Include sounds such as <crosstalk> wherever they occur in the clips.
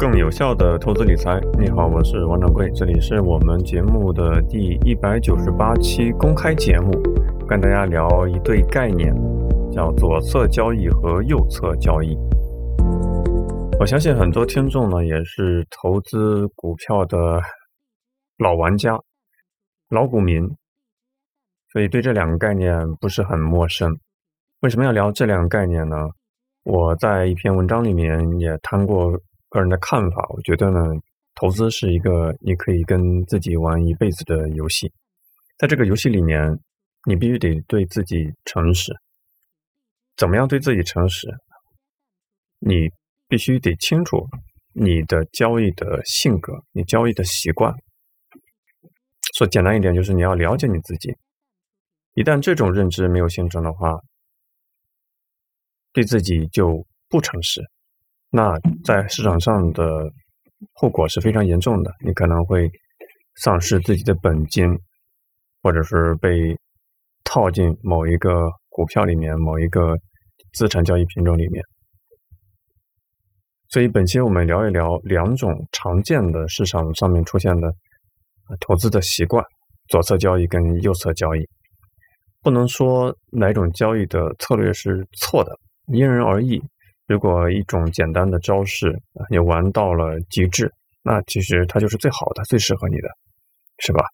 更有效的投资理财。你好，我是王掌柜，这里是我们节目的第一百九十八期公开节目，跟大家聊一对概念，叫左侧交易和右侧交易。我相信很多听众呢也是投资股票的老玩家、老股民，所以对这两个概念不是很陌生。为什么要聊这两个概念呢？我在一篇文章里面也谈过个人的看法，我觉得呢，投资是一个你可以跟自己玩一辈子的游戏，在这个游戏里面，你必须得对自己诚实。怎么样对自己诚实？你必须得清楚你的交易的性格，你交易的习惯。说简单一点，就是你要了解你自己。一旦这种认知没有形成的话，对自己就不诚实，那在市场上的后果是非常严重的。你可能会丧失自己的本金，或者是被套进某一个股票里面、某一个资产交易品种里面。所以，本期我们聊一聊两种常见的市场上面出现的投资的习惯：左侧交易跟右侧交易。不能说哪种交易的策略是错的。因人而异。如果一种简单的招式你玩到了极致，那其实它就是最好的、最适合你的，是吧？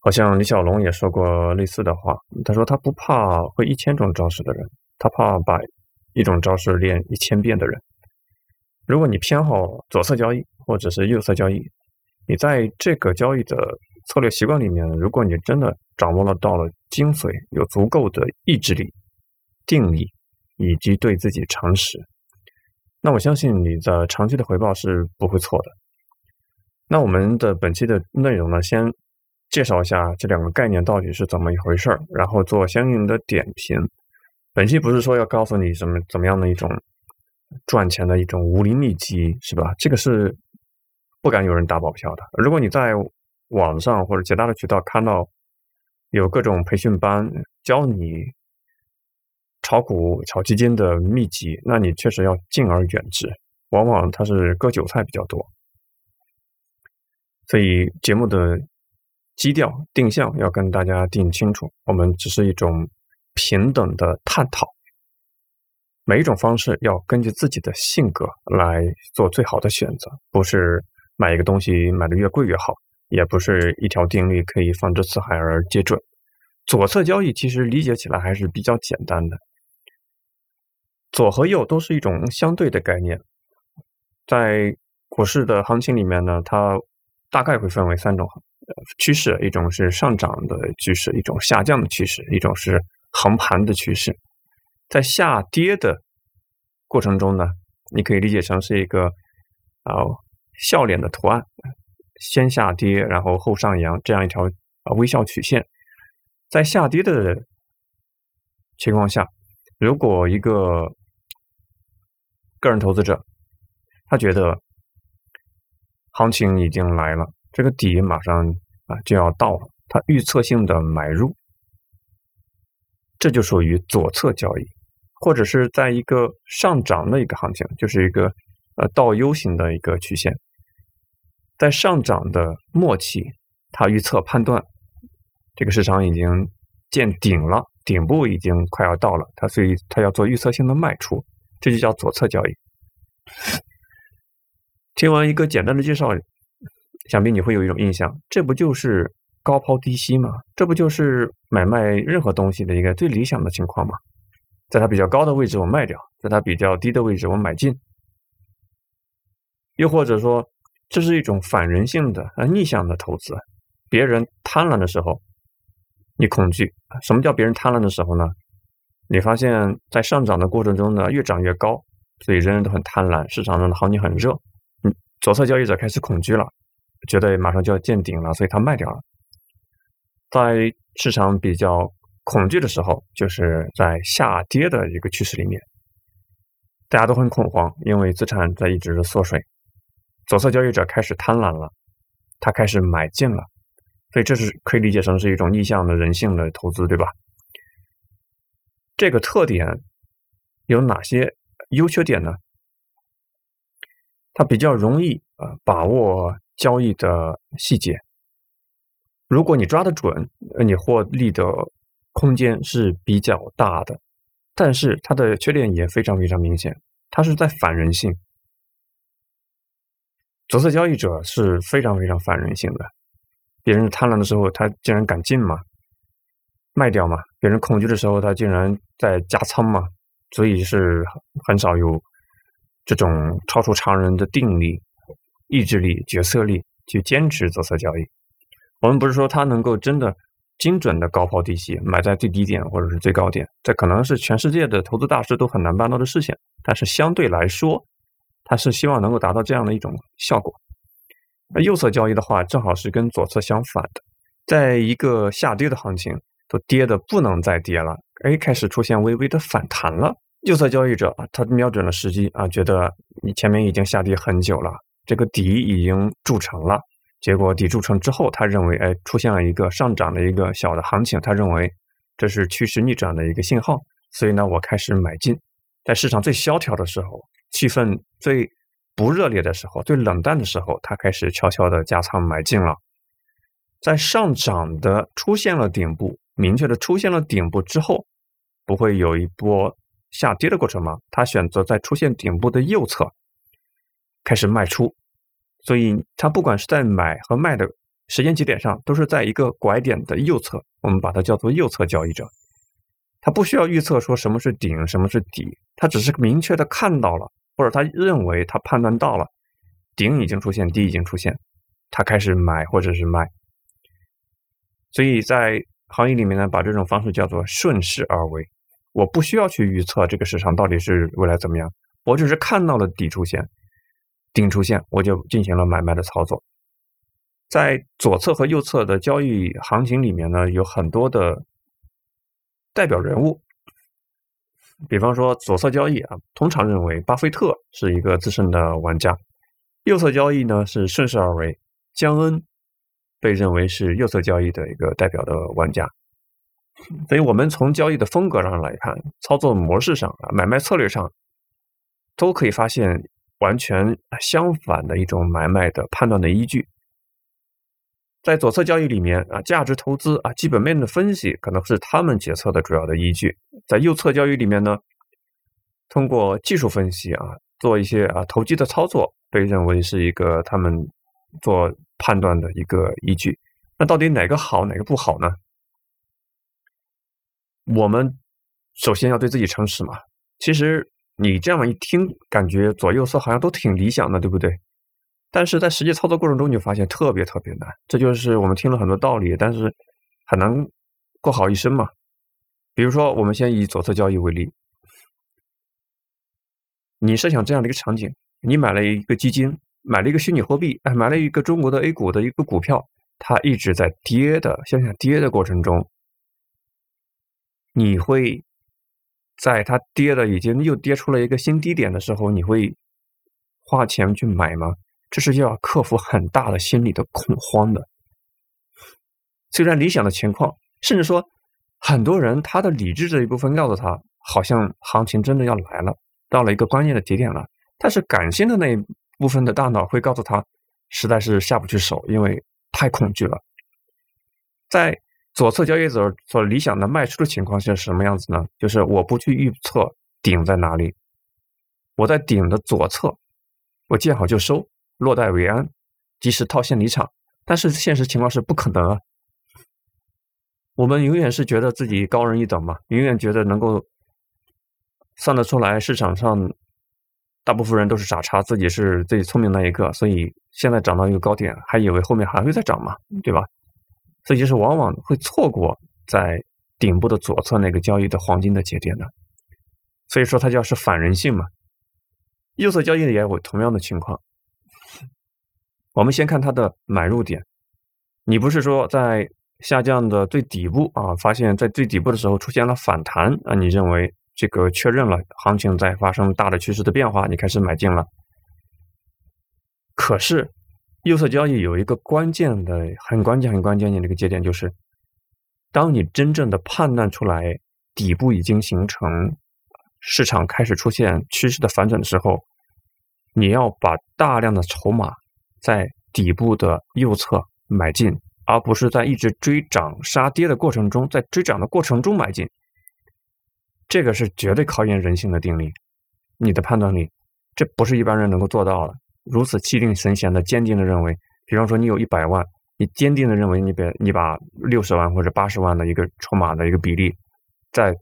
好像李小龙也说过类似的话。他说他不怕会一千种招式的人，他怕把一种招式练一千遍的人。如果你偏好左侧交易或者是右侧交易，你在这个交易的策略习惯里面，如果你真的掌握了到了精髓，有足够的意志力、定力。以及对自己诚实，那我相信你的长期的回报是不会错的。那我们的本期的内容呢，先介绍一下这两个概念到底是怎么一回事儿，然后做相应的点评。本期不是说要告诉你什么怎么样的一种赚钱的一种武林秘籍，是吧？这个是不敢有人打保票的。如果你在网上或者其他的渠道看到有各种培训班教你。炒股、炒基金的秘籍，那你确实要敬而远之。往往它是割韭菜比较多，所以节目的基调定向要跟大家定清楚。我们只是一种平等的探讨，每一种方式要根据自己的性格来做最好的选择，不是买一个东西买的越贵越好，也不是一条定律可以放之四海而皆准。左侧交易其实理解起来还是比较简单的。左和右都是一种相对的概念，在股市的行情里面呢，它大概会分为三种趋势：一种是上涨的趋势，一种下降的趋势，一种是横盘的趋势。在下跌的过程中呢，你可以理解成是一个啊笑脸的图案，先下跌然后后上扬这样一条啊微笑曲线。在下跌的情况下，如果一个个人投资者，他觉得行情已经来了，这个底马上啊就要到了，他预测性的买入，这就属于左侧交易，或者是在一个上涨的一个行情，就是一个呃倒 U 型的一个曲线，在上涨的末期，他预测判断这个市场已经见顶了，顶部已经快要到了，他所以他要做预测性的卖出。这就叫左侧交易。听完一个简单的介绍，想必你会有一种印象：这不就是高抛低吸吗？这不就是买卖任何东西的一个最理想的情况吗？在它比较高的位置我卖掉，在它比较低的位置我买进。又或者说，这是一种反人性的、啊逆向的投资。别人贪婪的时候，你恐惧。什么叫别人贪婪的时候呢？你发现，在上涨的过程中呢，越涨越高，所以人人都很贪婪，市场上的行情很热。嗯，左侧交易者开始恐惧了，觉得马上就要见顶了，所以他卖掉了。在市场比较恐惧的时候，就是在下跌的一个趋势里面，大家都很恐慌，因为资产在一直缩水。左侧交易者开始贪婪了，他开始买进了，所以这是可以理解成是一种逆向的人性的投资，对吧？这个特点有哪些优缺点呢？它比较容易呃把握交易的细节。如果你抓得准，你获利的空间是比较大的。但是它的缺点也非常非常明显，它是在反人性。左侧交易者是非常非常反人性的，别人贪婪的时候，他竟然敢进嘛，卖掉嘛；别人恐惧的时候，他竟然在加仓嘛。所以是很少有这种超出常人的定力、意志力、决策力去坚持左侧交易。我们不是说他能够真的精准的高抛低吸，买在最低点或者是最高点，这可能是全世界的投资大师都很难办到的事情。但是相对来说，他是希望能够达到这样的一种效果。那右侧交易的话，正好是跟左侧相反的，在一个下跌的行情，都跌的不能再跌了，哎，开始出现微微的反弹了。右侧交易者啊，他瞄准了时机啊，觉得你前面已经下跌很久了，这个底已经筑成了。结果底筑成之后，他认为，哎，出现了一个上涨的一个小的行情，他认为这是趋势逆转的一个信号，所以呢，我开始买进。在市场最萧条的时候，气氛最不热烈的时候，最冷淡的时候，他开始悄悄的加仓买进了。在上涨的出现了顶部，明确的出现了顶部之后，不会有一波。下跌的过程吗？他选择在出现顶部的右侧开始卖出，所以他不管是在买和卖的时间节点上，都是在一个拐点的右侧。我们把它叫做右侧交易者。他不需要预测说什么是顶，什么是底，他只是明确的看到了，或者他认为他判断到了顶已经出现，底已经出现，他开始买或者是卖。所以在行业里面呢，把这种方式叫做顺势而为。我不需要去预测这个市场到底是未来怎么样，我只是看到了底出现、顶出现，我就进行了买卖的操作。在左侧和右侧的交易行情里面呢，有很多的代表人物。比方说左侧交易啊，通常认为巴菲特是一个资深的玩家；右侧交易呢是顺势而为，江恩被认为是右侧交易的一个代表的玩家。所以我们从交易的风格上来看，操作模式上啊，买卖策略上，都可以发现完全相反的一种买卖的判断的依据。在左侧交易里面啊，价值投资啊，基本面的分析可能是他们决策的主要的依据；在右侧交易里面呢，通过技术分析啊，做一些啊投机的操作，被认为是一个他们做判断的一个依据。那到底哪个好，哪个不好呢？我们首先要对自己诚实嘛。其实你这样一听，感觉左右侧好像都挺理想的，对不对？但是在实际操作过程中，你就发现特别特别难。这就是我们听了很多道理，但是很难过好一生嘛。比如说，我们先以左侧交易为例，你设想这样的一个场景：你买了一个基金，买了一个虚拟货币，哎，买了一个中国的 A 股的一个股票，它一直在跌的，向下跌的过程中。你会在它跌的已经又跌出了一个新低点的时候，你会花钱去买吗？这是要克服很大的心理的恐慌的。虽然理想的情况，甚至说很多人他的理智这一部分告诉他，好像行情真的要来了，到了一个关键的节点了。但是感性的那一部分的大脑会告诉他，实在是下不去手，因为太恐惧了。在左侧交易者所理想的卖出的情况是什么样子呢？就是我不去预测顶在哪里，我在顶的左侧，我见好就收，落袋为安，及时套现离场。但是现实情况是不可能啊！我们永远是觉得自己高人一等嘛，永远觉得能够算得出来市场上大部分人都是傻叉，自己是最聪明那一个，所以现在涨到一个高点，还以为后面还会再涨嘛，对吧？所以就是往往会错过在顶部的左侧那个交易的黄金的节点的，所以说它叫是反人性嘛。右侧交易也有同样的情况。我们先看它的买入点，你不是说在下降的最底部啊，发现在最底部的时候出现了反弹啊，你认为这个确认了行情在发生大的趋势的变化，你开始买进了。可是。右侧交易有一个关键的、很关键、很关键的一个节点，就是当你真正的判断出来底部已经形成，市场开始出现趋势的反转的时候，你要把大量的筹码在底部的右侧买进，而不是在一直追涨杀跌的过程中，在追涨的过程中买进。这个是绝对考验人性的定力，你的判断力，这不是一般人能够做到的。如此气定神闲的、坚定的认为，比方说你有一百万，你坚定的认为你把你把六十万或者八十万的一个筹码的一个比例，在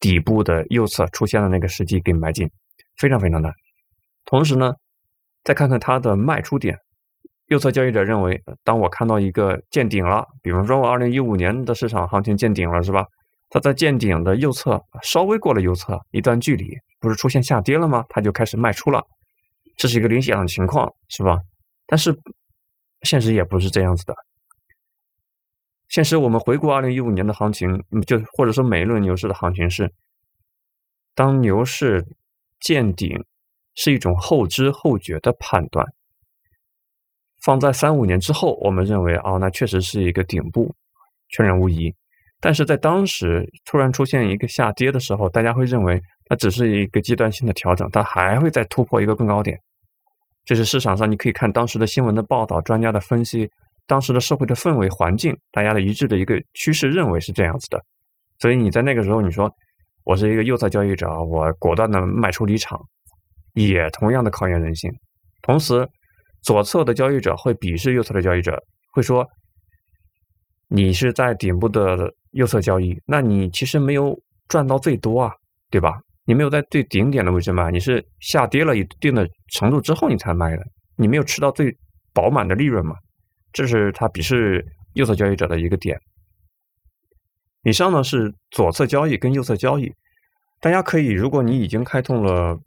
底部的右侧出现的那个时机给埋进，非常非常难。同时呢，再看看它的卖出点，右侧交易者认为，当我看到一个见顶了，比方说我二零一五年的市场行情见顶了，是吧？它在见顶的右侧稍微过了右侧一段距离，不是出现下跌了吗？它就开始卖出了。这是一个理想的情况，是吧？但是现实也不是这样子的。现实，我们回顾二零一五年的行情，就或者说每一轮牛市的行情是，当牛市见顶是一种后知后觉的判断。放在三五年之后，我们认为啊，那确实是一个顶部，确认无疑。但是在当时突然出现一个下跌的时候，大家会认为它只是一个阶段性的调整，它还会再突破一个更高点。这是市场上你可以看当时的新闻的报道、专家的分析、当时的社会的氛围环境，大家的一致的一个趋势认为是这样子的。所以你在那个时候，你说我是一个右侧交易者，我果断的卖出离场，也同样的考验人性。同时，左侧的交易者会鄙视右侧的交易者，会说你是在顶部的右侧交易，那你其实没有赚到最多啊，对吧？你没有在最顶点的位置买，你是下跌了一定的程度之后你才卖的，你没有吃到最饱满的利润嘛？这是他鄙视右侧交易者的一个点。以上呢是左侧交易跟右侧交易，大家可以，如果你已经开通了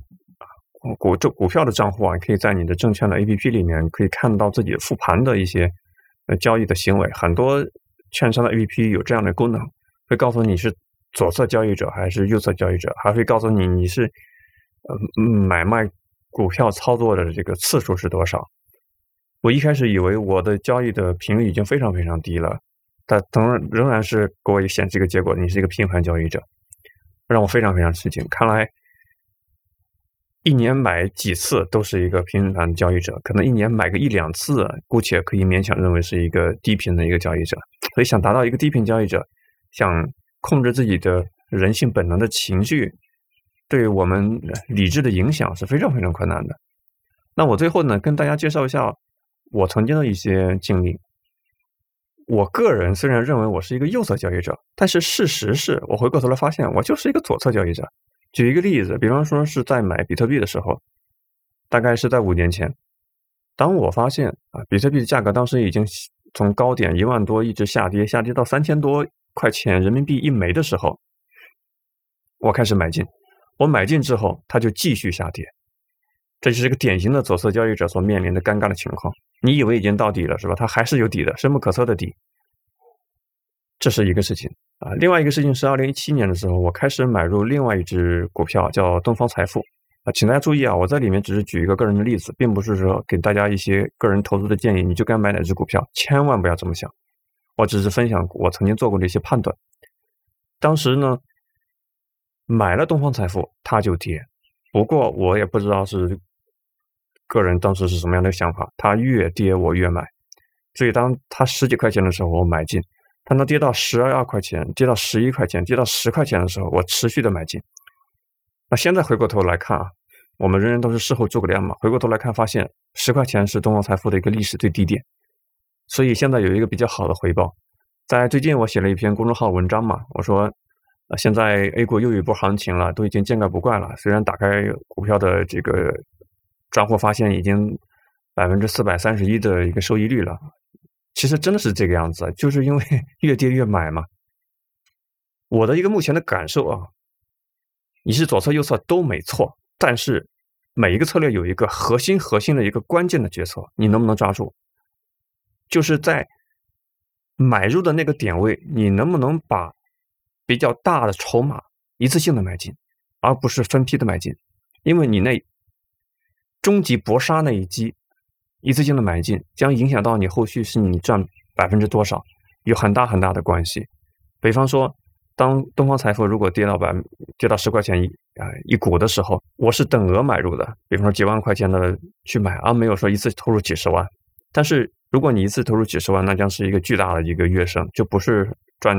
股这股票的账户啊，你可以在你的证券的 APP 里面可以看到自己复盘的一些呃交易的行为，很多券商的 APP 有这样的功能，会告诉你是。左侧交易者还是右侧交易者，还会告诉你你是呃买卖股票操作的这个次数是多少。我一开始以为我的交易的频率已经非常非常低了，但仍然仍然是给我显示一个结果，你是一个频繁交易者，让我非常非常吃惊。看来一年买几次都是一个频繁交易者，可能一年买个一两次，姑且可以勉强认为是一个低频的一个交易者。所以想达到一个低频交易者，想。控制自己的人性本能的情绪，对我们理智的影响是非常非常困难的。那我最后呢，跟大家介绍一下我曾经的一些经历。我个人虽然认为我是一个右侧交易者，但是事实是我回过头来发现，我就是一个左侧交易者。举一个例子，比方说是在买比特币的时候，大概是在五年前，当我发现啊，比特币的价格当时已经从高点一万多一直下跌，下跌到三千多。块钱人民币一枚的时候，我开始买进。我买进之后，它就继续下跌。这就是一个典型的左侧交易者所面临的尴尬的情况。你以为已经到底了，是吧？它还是有底的，深不可测的底。这是一个事情啊。另外一个事情是，二零一七年的时候，我开始买入另外一只股票，叫东方财富啊。请大家注意啊，我在里面只是举一个个人的例子，并不是说给大家一些个人投资的建议，你就该买哪只股票，千万不要这么想。我只是分享我曾经做过的一些判断。当时呢，买了东方财富，它就跌。不过我也不知道是个人当时是什么样的想法，它越跌我越买。所以当它十几块钱的时候，我买进；当它跌到十二块钱、跌到十一块钱、跌到十块钱的时候，我持续的买进。那现在回过头来看啊，我们人人都是事后诸葛亮嘛。回过头来看，发现十块钱是东方财富的一个历史最低点。所以现在有一个比较好的回报，在最近我写了一篇公众号文章嘛，我说，呃，现在 A 股又有一波行情了，都已经见怪不怪了。虽然打开股票的这个账户发现已经百分之四百三十一的一个收益率了，其实真的是这个样子，就是因为 <laughs> 越跌越买嘛。我的一个目前的感受啊，你是左侧右侧都没错，但是每一个策略有一个核心核心的一个关键的决策，你能不能抓住？就是在买入的那个点位，你能不能把比较大的筹码一次性的买进，而不是分批的买进？因为你那终极搏杀那一击，一次性的买进，将影响到你后续是你赚百分之多少，有很大很大的关系。比方说，当东方财富如果跌到百跌到十块钱一啊一股的时候，我是等额买入的，比方说几万块钱的去买，而没有说一次投入几十万。但是如果你一次投入几十万，那将是一个巨大的一个跃升，就不是赚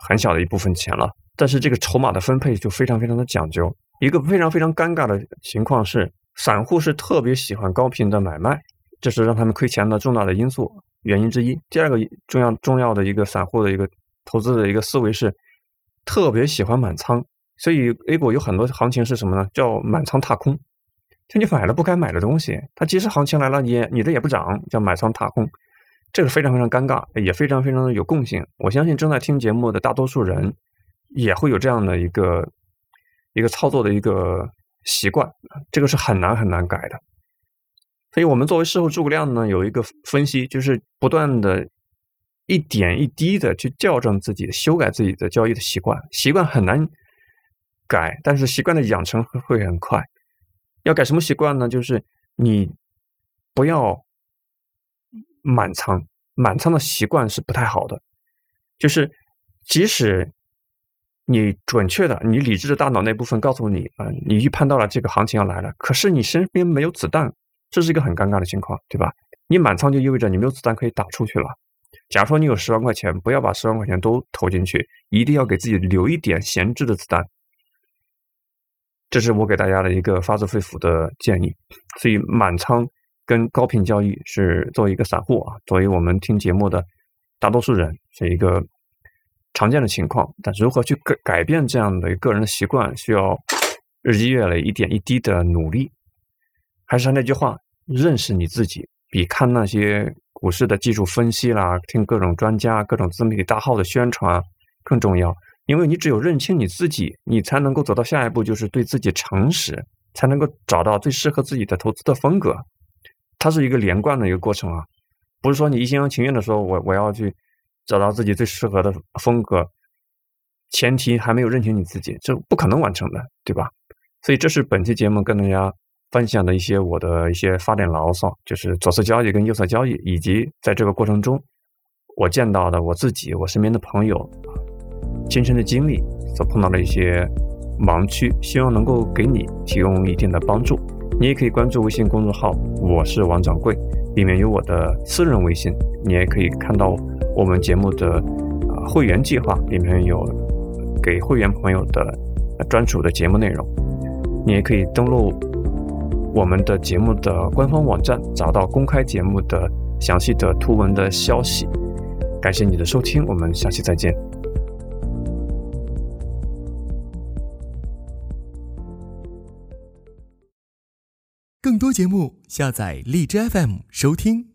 很小的一部分钱了。但是这个筹码的分配就非常非常的讲究。一个非常非常尴尬的情况是，散户是特别喜欢高频的买卖，这是让他们亏钱的重大的因素原因之一。第二个重要重要的一个散户的一个投资的一个思维是，特别喜欢满仓。所以 A 股有很多行情是什么呢？叫满仓踏空，就你买了不该买的东西，它即使行情来了，你你的也不涨，叫满仓踏空，这个非常非常尴尬，也非常非常的有共性。我相信正在听节目的大多数人也会有这样的一个。一个操作的一个习惯，这个是很难很难改的。所以我们作为事后诸葛亮呢，有一个分析，就是不断的一点一滴的去校正自己、修改自己的交易的习惯。习惯很难改，但是习惯的养成会会很快。要改什么习惯呢？就是你不要满仓，满仓的习惯是不太好的。就是即使。你准确的，你理智的大脑那部分告诉你，啊，你预判到了这个行情要来了，可是你身边没有子弹，这是一个很尴尬的情况，对吧？你满仓就意味着你没有子弹可以打出去了。假如说你有十万块钱，不要把十万块钱都投进去，一定要给自己留一点闲置的子弹。这是我给大家的一个发自肺腑的建议。所以满仓跟高频交易是作为一个散户啊，作为我们听节目的大多数人是一个。常见的情况，但如何去改改变这样的个人的习惯，需要日积月累、一点一滴的努力。还是那句话，认识你自己，比看那些股市的技术分析啦，听各种专家、各种自媒体大号的宣传更重要。因为你只有认清你自己，你才能够走到下一步，就是对自己诚实，才能够找到最适合自己的投资的风格。它是一个连贯的一个过程啊，不是说你一厢情愿的说，我我要去。找到自己最适合的风格，前提还没有认清你自己，这不可能完成的，对吧？所以这是本期节目跟大家分享的一些我的一些发点牢骚，就是左侧交易跟右侧交易，以及在这个过程中我见到的我自己、我身边的朋友亲身的经历所碰到的一些盲区，希望能够给你提供一定的帮助。你也可以关注微信公众号“我是王掌柜”，里面有我的私人微信，你也可以看到。我们节目的啊会员计划里面有给会员朋友的专属的节目内容，你也可以登录我们的节目的官方网站，找到公开节目的详细的图文的消息。感谢你的收听，我们下期再见。更多节目，下载荔枝 FM 收听。